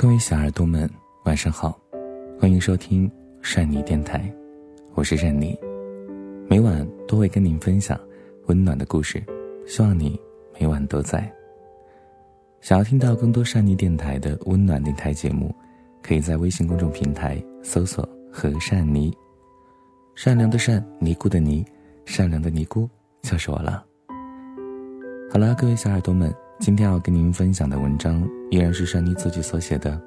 各位小耳朵们，晚上好，欢迎收听善妮电台，我是善妮，每晚都会跟您分享温暖的故事，希望你每晚都在。想要听到更多善妮电台的温暖电台节目，可以在微信公众平台搜索“和善妮”，善良的善，尼姑的尼，善良的尼姑就是我了。好了，各位小耳朵们。今天要跟您分享的文章依然是珊妮自己所写的。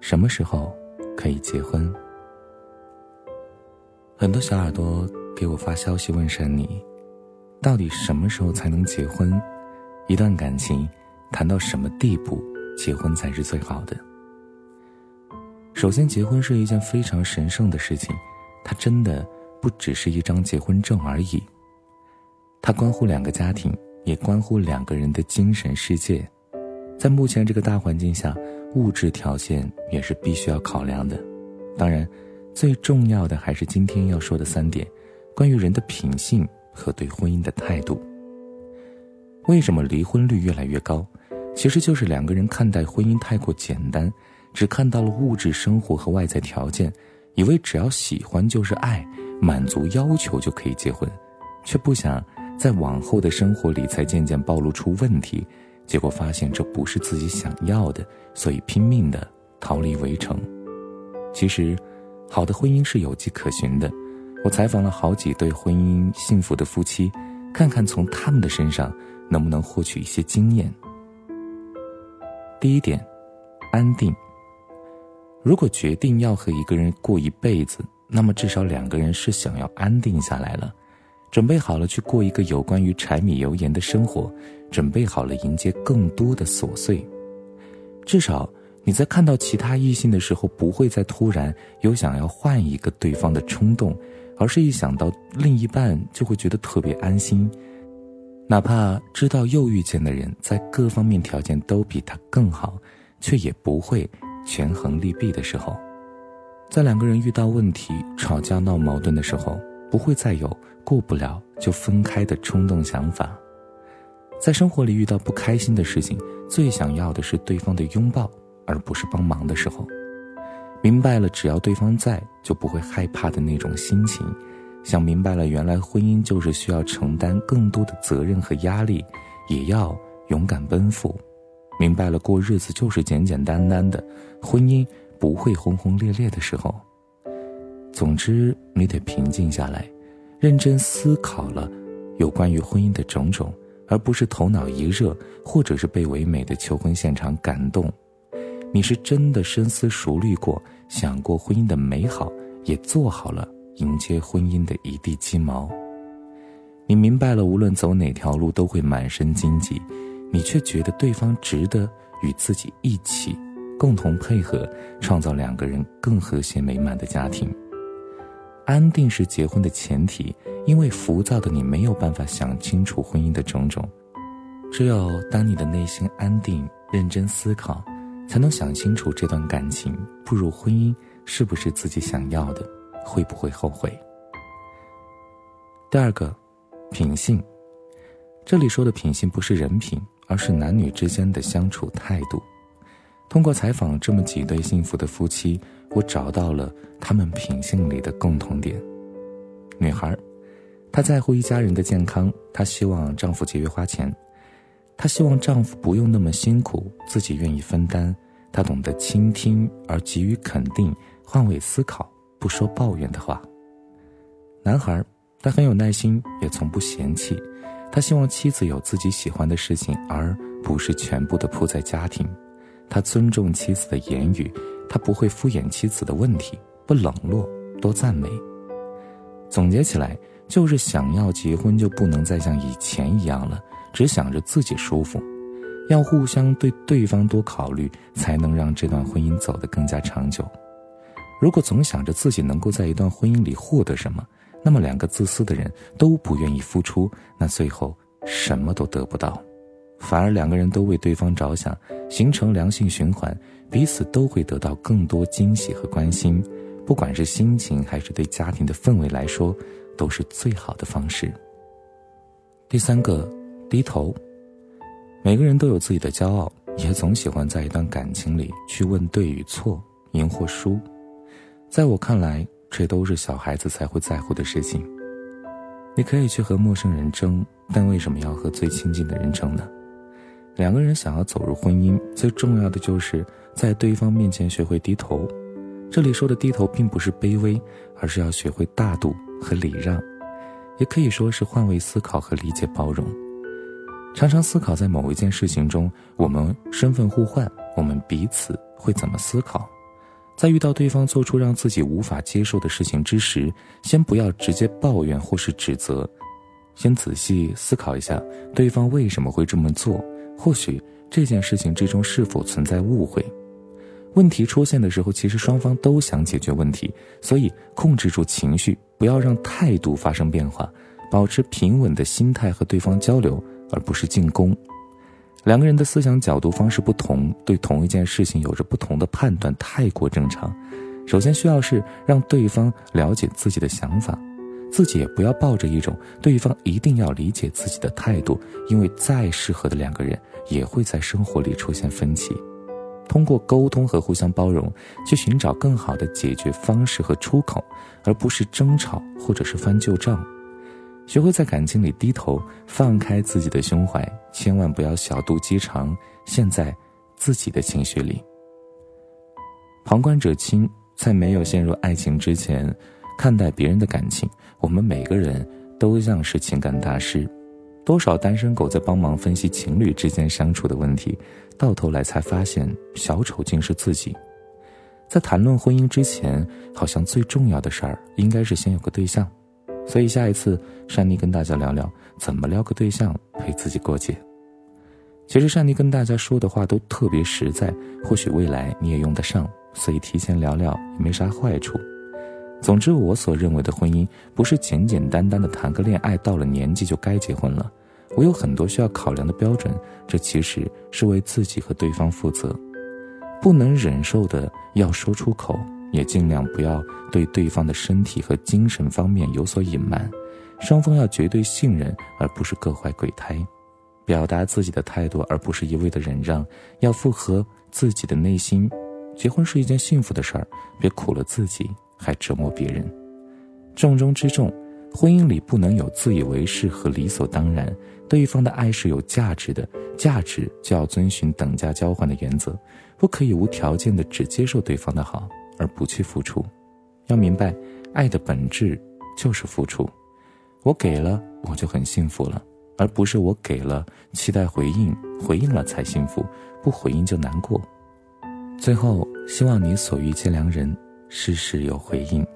什么时候可以结婚？很多小耳朵给我发消息问珊妮，到底什么时候才能结婚？一段感情谈到什么地步，结婚才是最好的？首先，结婚是一件非常神圣的事情，它真的不只是一张结婚证而已，它关乎两个家庭。也关乎两个人的精神世界，在目前这个大环境下，物质条件也是必须要考量的。当然，最重要的还是今天要说的三点：关于人的品性和对婚姻的态度。为什么离婚率越来越高？其实就是两个人看待婚姻太过简单，只看到了物质生活和外在条件，以为只要喜欢就是爱，满足要求就可以结婚，却不想。在往后的生活里，才渐渐暴露出问题，结果发现这不是自己想要的，所以拼命的逃离围城。其实，好的婚姻是有迹可循的。我采访了好几对婚姻幸福的夫妻，看看从他们的身上能不能获取一些经验。第一点，安定。如果决定要和一个人过一辈子，那么至少两个人是想要安定下来了。准备好了去过一个有关于柴米油盐的生活，准备好了迎接更多的琐碎。至少你在看到其他异性的时候，不会再突然有想要换一个对方的冲动，而是一想到另一半就会觉得特别安心。哪怕知道又遇见的人在各方面条件都比他更好，却也不会权衡利弊的时候，在两个人遇到问题、吵架闹矛盾的时候。不会再有过不了就分开的冲动想法，在生活里遇到不开心的事情，最想要的是对方的拥抱，而不是帮忙的时候。明白了，只要对方在，就不会害怕的那种心情。想明白了，原来婚姻就是需要承担更多的责任和压力，也要勇敢奔赴。明白了，过日子就是简简单单的，婚姻不会轰轰烈烈的时候。总之，你得平静下来，认真思考了有关于婚姻的种种，而不是头脑一热，或者是被唯美的求婚现场感动。你是真的深思熟虑过，想过婚姻的美好，也做好了迎接婚姻的一地鸡毛。你明白了，无论走哪条路都会满身荆棘，你却觉得对方值得与自己一起，共同配合，创造两个人更和谐美满的家庭。安定是结婚的前提，因为浮躁的你没有办法想清楚婚姻的种种，只有当你的内心安定、认真思考，才能想清楚这段感情步入婚姻是不是自己想要的，会不会后悔。第二个，品性，这里说的品性不是人品，而是男女之间的相处态度。通过采访这么几对幸福的夫妻。我找到了他们品性里的共同点。女孩，她在乎一家人的健康，她希望丈夫节约花钱，她希望丈夫不用那么辛苦，自己愿意分担。她懂得倾听而给予肯定，换位思考，不说抱怨的话。男孩，他很有耐心，也从不嫌弃。他希望妻子有自己喜欢的事情，而不是全部的扑在家庭。他尊重妻子的言语。他不会敷衍妻子的问题，不冷落，多赞美。总结起来，就是想要结婚就不能再像以前一样了，只想着自己舒服，要互相对对方多考虑，才能让这段婚姻走得更加长久。如果总想着自己能够在一段婚姻里获得什么，那么两个自私的人都不愿意付出，那最后什么都得不到。反而两个人都为对方着想，形成良性循环，彼此都会得到更多惊喜和关心，不管是心情还是对家庭的氛围来说，都是最好的方式。第三个，低头。每个人都有自己的骄傲，也总喜欢在一段感情里去问对与错、赢或输。在我看来，这都是小孩子才会在乎的事情。你可以去和陌生人争，但为什么要和最亲近的人争呢？两个人想要走入婚姻，最重要的就是在对方面前学会低头。这里说的低头，并不是卑微，而是要学会大度和礼让，也可以说是换位思考和理解包容。常常思考在某一件事情中，我们身份互换，我们彼此会怎么思考？在遇到对方做出让自己无法接受的事情之时，先不要直接抱怨或是指责，先仔细思考一下对方为什么会这么做。或许这件事情之中是否存在误会？问题出现的时候，其实双方都想解决问题，所以控制住情绪，不要让态度发生变化，保持平稳的心态和对方交流，而不是进攻。两个人的思想角度方式不同，对同一件事情有着不同的判断，太过正常。首先需要是让对方了解自己的想法。自己也不要抱着一种对方一定要理解自己的态度，因为再适合的两个人也会在生活里出现分歧。通过沟通和互相包容，去寻找更好的解决方式和出口，而不是争吵或者是翻旧账。学会在感情里低头，放开自己的胸怀，千万不要小肚鸡肠，陷在自己的情绪里。旁观者清，在没有陷入爱情之前。看待别人的感情，我们每个人都像是情感大师。多少单身狗在帮忙分析情侣之间相处的问题，到头来才发现小丑竟是自己。在谈论婚姻之前，好像最重要的事儿应该是先有个对象。所以下一次，珊妮跟大家聊聊怎么撩个对象陪自己过节。其实珊妮跟大家说的话都特别实在，或许未来你也用得上，所以提前聊聊也没啥坏处。总之，我所认为的婚姻不是简简单单的谈个恋爱，到了年纪就该结婚了。我有很多需要考量的标准，这其实是为自己和对方负责。不能忍受的要说出口，也尽量不要对对方的身体和精神方面有所隐瞒。双方要绝对信任，而不是各怀鬼胎。表达自己的态度，而不是一味的忍让，要符合自己的内心。结婚是一件幸福的事儿，别苦了自己。还折磨别人，重中之重，婚姻里不能有自以为是和理所当然。对方的爱是有价值的，价值就要遵循等价交换的原则，不可以无条件的只接受对方的好而不去付出。要明白，爱的本质就是付出。我给了，我就很幸福了，而不是我给了期待回应，回应了才幸福，不回应就难过。最后，希望你所遇见良人。事事有回应。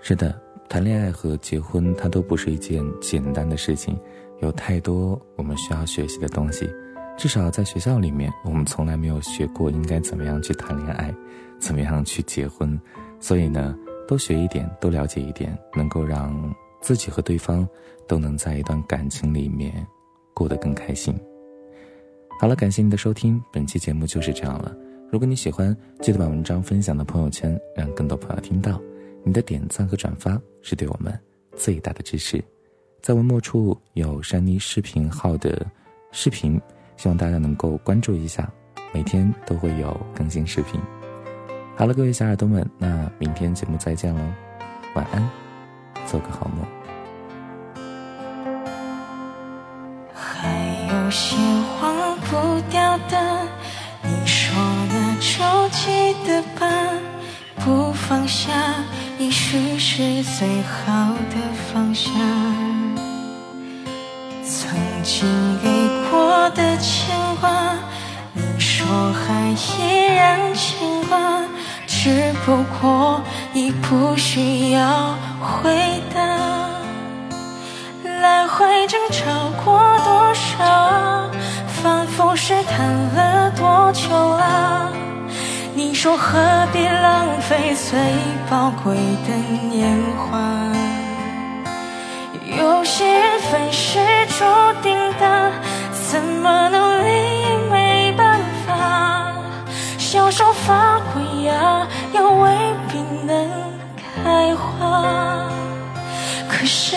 是的，谈恋爱和结婚，它都不是一件简单的事情，有太多我们需要学习的东西。至少在学校里面，我们从来没有学过应该怎么样去谈恋爱，怎么样去结婚。所以呢，多学一点，多了解一点，能够让自己和对方都能在一段感情里面过得更开心。好了，感谢您的收听，本期节目就是这样了。如果你喜欢，记得把文章分享到朋友圈，让更多朋友听到。你的点赞和转发是对我们最大的支持。在文末处有山妮视频号的视频，希望大家能够关注一下，每天都会有更新视频。好了，各位小耳朵们，那明天节目再见喽，晚安，做个好梦。还有些忘不掉的，说。着急的吧，不放下，也许是最好的放下。曾经给过的牵挂，你说还依然牵挂，只不过已不需要回答。来回争吵过多少，说何必浪费最宝贵的年华？有些缘分是注定的，怎么努力也没办法。小手发过芽，又未必能开花。可是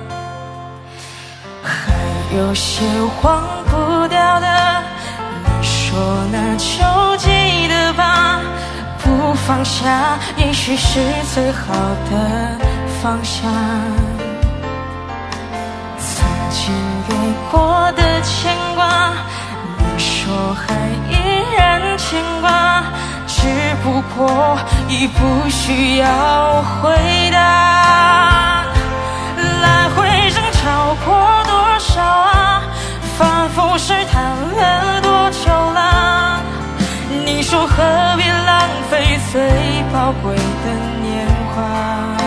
有些忘不掉的，你说那就记得吧。不放下，也许是最好的放下。曾经给过的牵挂，你说还依然牵挂，只不过已不需要回答。来回争吵过傻？反复试探了多久了？你说何必浪费最宝贵的年华？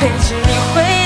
陪着你回